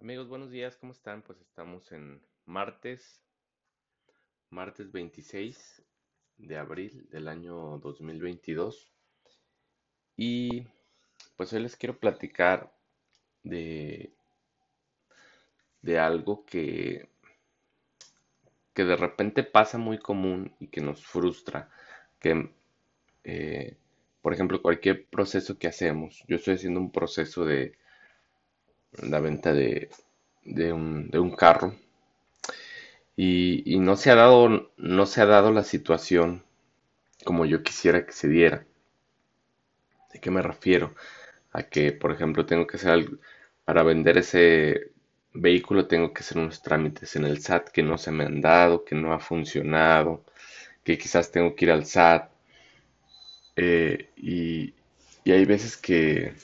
Amigos, buenos días, ¿cómo están? Pues estamos en martes, martes 26 de abril del año 2022 y pues hoy les quiero platicar de, de algo que, que de repente pasa muy común y que nos frustra, que eh, por ejemplo cualquier proceso que hacemos, yo estoy haciendo un proceso de la venta de, de, un, de un carro y, no se ha dado, no se ha dado la situación como yo quisiera que se diera. ¿De qué me refiero? A que, por ejemplo, tengo que hacer para vender ese vehículo tengo que hacer unos trámites en el SAT que no se me han dado, que no ha funcionado, que quizás tengo que ir al SAT. eh, y, y hay veces que,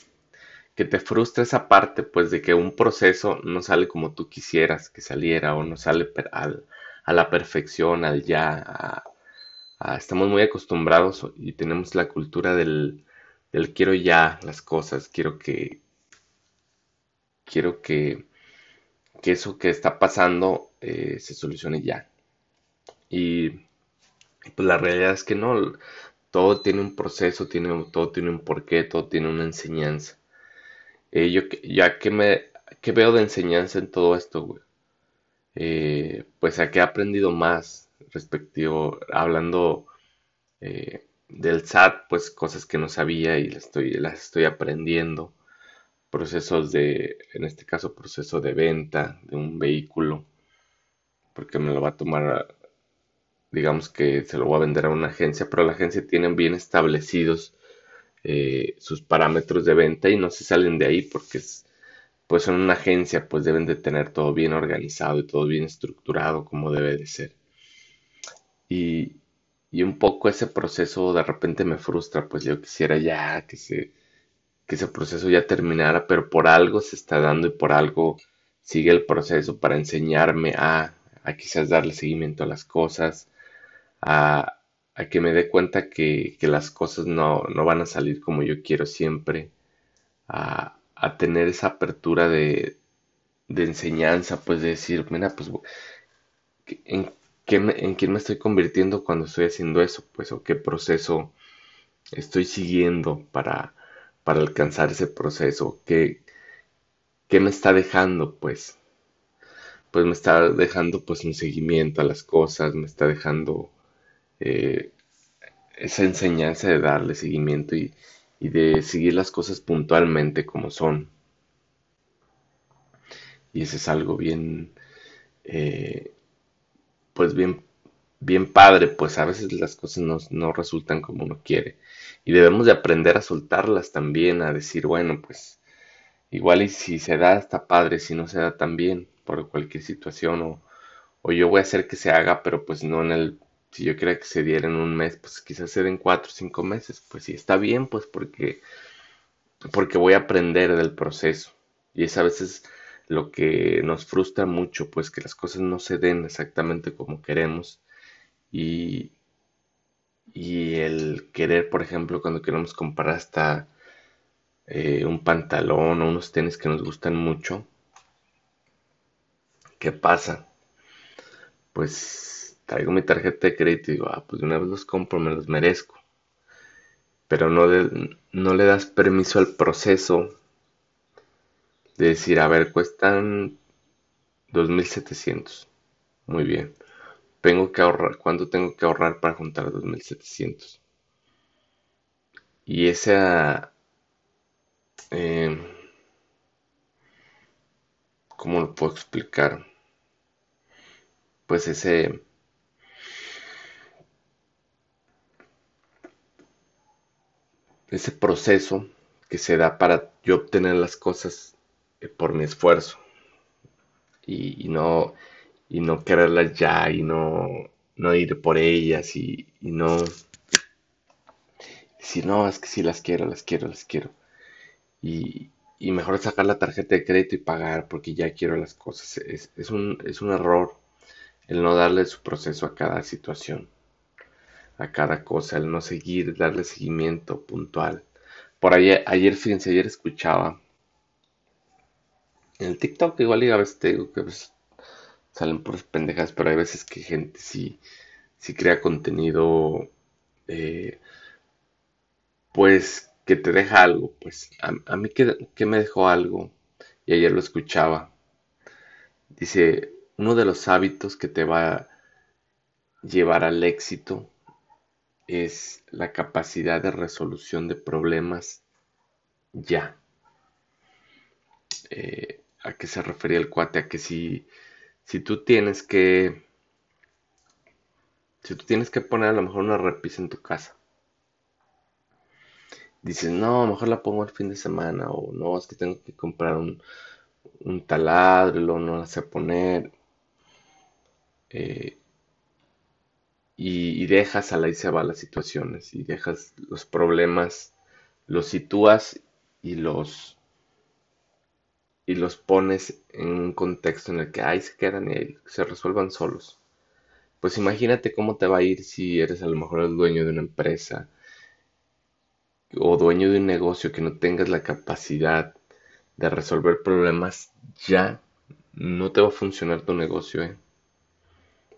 que te frustra esa parte, pues, de que un proceso no sale como tú quisieras que saliera o no sale al- a la perfección, al ya. estamos muy acostumbrados y tenemos la cultura del, del quiero ya las cosas, quiero que, quiero que, que eso que está pasando eh, se solucione ya. Y pues la realidad es que no, todo tiene un proceso, tiene, todo tiene un porqué, todo tiene una enseñanza. Eh, yo, que- ya que me, ¿qué veo de enseñanza en todo esto, güey? Eh, pues a qué he aprendido más respectivo, hablando eh, del SAT, pues cosas que no sabía y las estoy, las estoy aprendiendo. Procesos de, en este caso, proceso de venta de un vehículo, porque me lo va a tomar, digamos que se lo voy a vender a una agencia, pero la agencia tiene bien establecidos eh, sus parámetros de venta y no se salen de ahí porque es, pues son una agencia, pues deben de tener todo bien organizado y todo bien estructurado como debe de ser. Y, y un poco ese proceso de repente me frustra, pues yo quisiera ya que se, que ese proceso ya terminara, pero por algo se está dando y por algo sigue el proceso para enseñarme a, a quizás darle seguimiento a las cosas, a, a que me dé cuenta que, que las cosas no, no van a salir como yo quiero siempre, a, a tener esa apertura de, de enseñanza, pues de decir, mira, pues en, qué en quién me estoy convirtiendo cuando estoy haciendo eso, pues, o qué proceso estoy siguiendo para, para alcanzar ese proceso, qué, qué me está dejando, pues, pues me está dejando pues un seguimiento a las cosas, me está dejando eh, esa enseñanza de darle seguimiento y, de seguir las cosas puntualmente como son. Y eso es algo bien, eh, pues bien, bien padre, pues a veces las cosas no, no resultan como uno quiere. Y debemos de aprender a soltarlas también, a decir, bueno, pues igual y si se da está padre, si no se da también, por cualquier situación, o, o yo voy a hacer que se haga, pero pues no en el, si yo quería que se diera en un mes, pues quizás se den cuatro o cinco meses, pues sí está bien, pues porque, porque voy a aprender del proceso. Y es a veces lo que nos frustra mucho, pues que las cosas no se den exactamente como queremos. Y, y el querer, por ejemplo, cuando queremos comprar hasta eh, un pantalón o unos tenis que nos gustan mucho, ¿qué pasa? Pues traigo mi tarjeta de crédito y digo, ah, pues de una vez los compro, me los merezco. Pero no, de- no le das permiso al proceso de decir, a ver, cuestan 2.700. Muy bien. Tengo que ahorrar, ¿cuánto tengo que ahorrar para juntar 2.700? Y esa, eh, ¿cómo lo puedo explicar? Pues ese, ese proceso que se da para yo obtener las cosas eh, por mi esfuerzo y, no, y no quererlas ya y no, no ir por ellas y, no decir, no, es que sí las quiero, las quiero, las quiero. Y, y mejor sacar la tarjeta de crédito y pagar porque ya quiero las cosas. Es, es un, es un error el no darle su proceso a cada situación, a cada cosa, el no seguir, darle seguimiento puntual. Por ayer, ayer, fíjense, ayer escuchaba En el TikTok igual y a veces te digo que pues, salen por pendejas, pero hay veces que gente sí, sí crea contenido, eh, pues que te deja algo. Pues a, mí que, que me dejó algo, y ayer lo escuchaba. Dice, uno de los hábitos que te va a llevar al éxito es la capacidad de resolución de problemas ya. Eh, ¿A qué se refería el cuate? A que si, si tú tienes que... Si tú tienes que poner a lo mejor una repisa en tu casa. Dices, no, a lo mejor la pongo el fin de semana. O no, es que tengo que comprar un, un taladro, no la sé poner. Eh, y, dejas a la y se va las situaciones y dejas los problemas, los sitúas y los y los pones en un contexto en el que ahí se quedan y se resuelvan solos. Pues imagínate cómo te va a ir si eres a lo mejor el dueño de una empresa o dueño de un negocio que no tengas la capacidad de resolver problemas ya, no te va a funcionar tu negocio, ¿eh?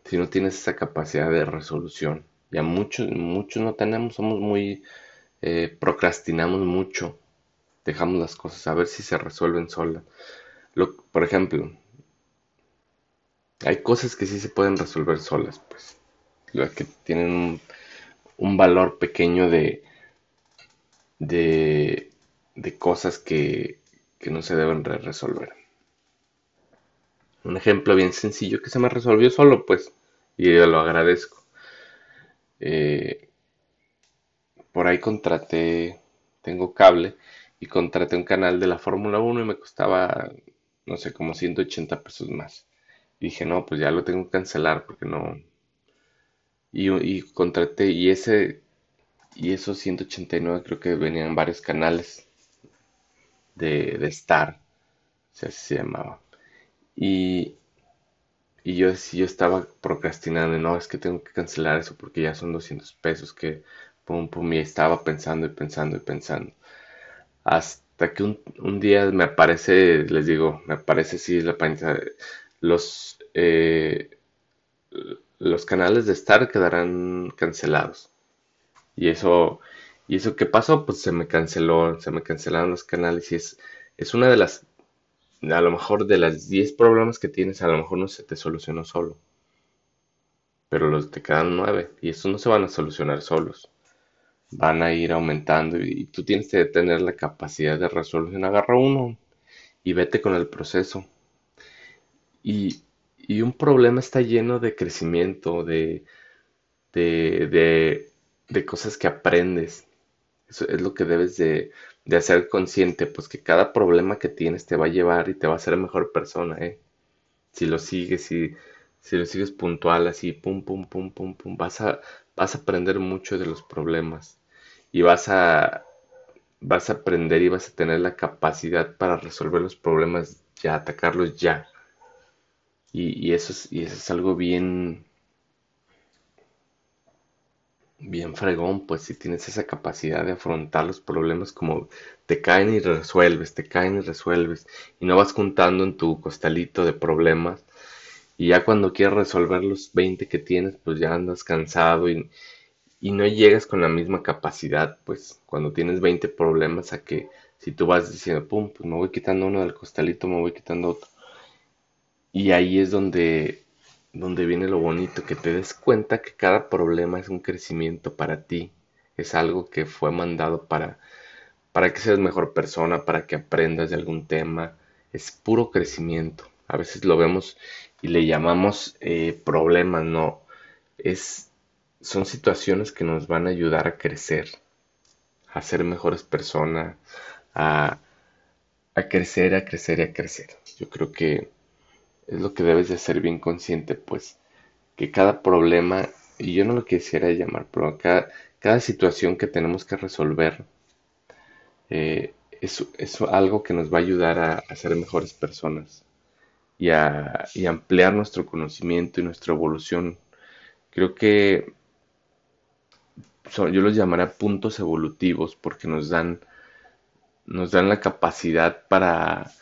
Si no tienes esa capacidad de resolución. Ya muchos, muchos no tenemos, somos muy, eh, procrastinamos mucho dejamos las cosas a ver si se resuelven solas. por ejemplo, hay cosas que sí se pueden resolver solas, pues, las que tienen un, valor pequeño de, de, cosas que, que no se deben resolver. Un ejemplo bien sencillo que se me resolvió solo, pues, y yo lo agradezco. Eh, por ahí contraté, tengo cable y contraté un canal de la Fórmula 1 y me costaba, no sé, como 180 pesos más. Dije, no, pues ya lo tengo que cancelar porque no. Y, y contraté, y ese, y esos 189 creo que venían varios canales de, de Star, o sea, así se llamaba. Y, y yo, yo estaba procrastinando, no, es que tengo que cancelar eso porque ya son 200 pesos que, pum, pum, y estaba pensando y pensando y pensando. Hasta que un, día me aparece, les digo, me aparece sí la página, los, eh, los canales de Star quedarán cancelados. Y eso, ¿y eso qué pasó? Pues se me canceló, se me cancelaron los canales y es, es una de las, a lo mejor de las 10 problemas que tienes, a lo mejor no se te solucionó solo. Pero los te quedan 9 y estos no se van a solucionar solos van a ir aumentando y, tú tienes que tener la capacidad de resolución. Agarra uno y vete con el proceso. Y, un problema está lleno de crecimiento, de, de, de, cosas que aprendes. Eso es lo que debes de, de, hacer consciente, pues que cada problema que tienes te va a llevar y te va a hacer mejor persona, ¿eh? Si lo sigues, si, si lo sigues puntual, así, pum, pum, pum, pum, pum, vas a, vas a aprender mucho de los problemas y vas a, vas a aprender y vas a tener la capacidad para resolver los problemas ya, atacarlos ya. Y, eso, es, y eso es algo bien, bien fregón, pues si tienes esa capacidad de afrontar los problemas como te caen y resuelves, te caen y resuelves, y no vas juntando en tu costalito de problemas, y ya cuando quieres resolver los 20 que tienes, pues ya andas cansado y, y no llegas con la misma capacidad, pues cuando tienes 20 problemas a que si tú vas diciendo, pum, pues me voy quitando uno del costalito, me voy quitando otro. Y ahí es donde, donde viene lo bonito, que te des cuenta que cada problema es un crecimiento para ti, es algo que fue mandado para, para que seas mejor persona, para que aprendas de algún tema, es puro crecimiento. A veces lo vemos y le llamamos eh, problemas, no, es son situaciones que nos van a ayudar a crecer, a ser mejores personas, a, crecer, a crecer y a crecer. Yo creo que es lo que debes de ser bien consciente, pues, que cada problema, y yo no lo quisiera llamar, pero cada, cada situación que tenemos que resolver eh, es, algo que nos va a ayudar a, ser mejores personas y a, y ampliar nuestro conocimiento y nuestra evolución. Creo que yo los llamaré puntos evolutivos porque nos dan, nos dan la capacidad para,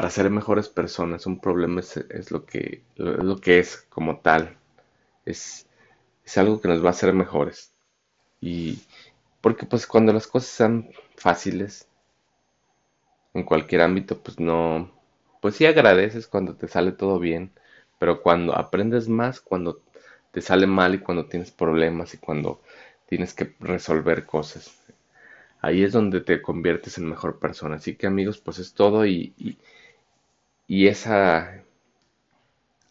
para ser mejores personas. Un problema es, lo, que, lo que es como tal. Es, es algo que nos va a hacer mejores. Y porque pues cuando las cosas sean fáciles, en cualquier ámbito, pues no, pues sí agradeces cuando te sale todo bien, pero cuando aprendes más, cuando te sale mal y cuando tienes problemas y cuando tienes que resolver cosas. Ahí es donde te conviertes en mejor persona. Así que amigos, pues es todo y, esa,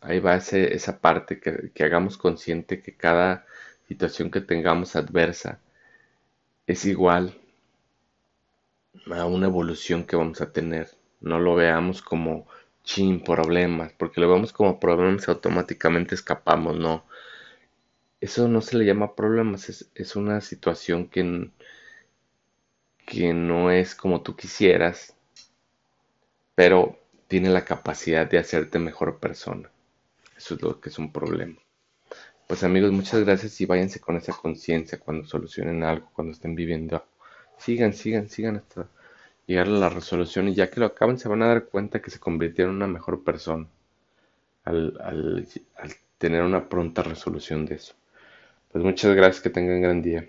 ahí va ese, esa parte que, que hagamos consciente que cada situación que tengamos adversa es igual a una evolución que vamos a tener. No lo veamos como chin problemas, porque lo vemos como problemas automáticamente escapamos, no. Eso no se le llama problemas, es, una situación que, que no es como tú quisieras, pero tiene la capacidad de hacerte mejor persona. Eso es lo que es un problema. Pues amigos, muchas gracias y váyanse con esa conciencia cuando solucionen algo, cuando estén viviendo. Sigan, sigan, sigan hasta llegar a la resolución y ya que lo acaben se van a dar cuenta que se convirtieron en una mejor persona al, al tener una pronta resolución de eso. Pues muchas gracias, que tengan gran día.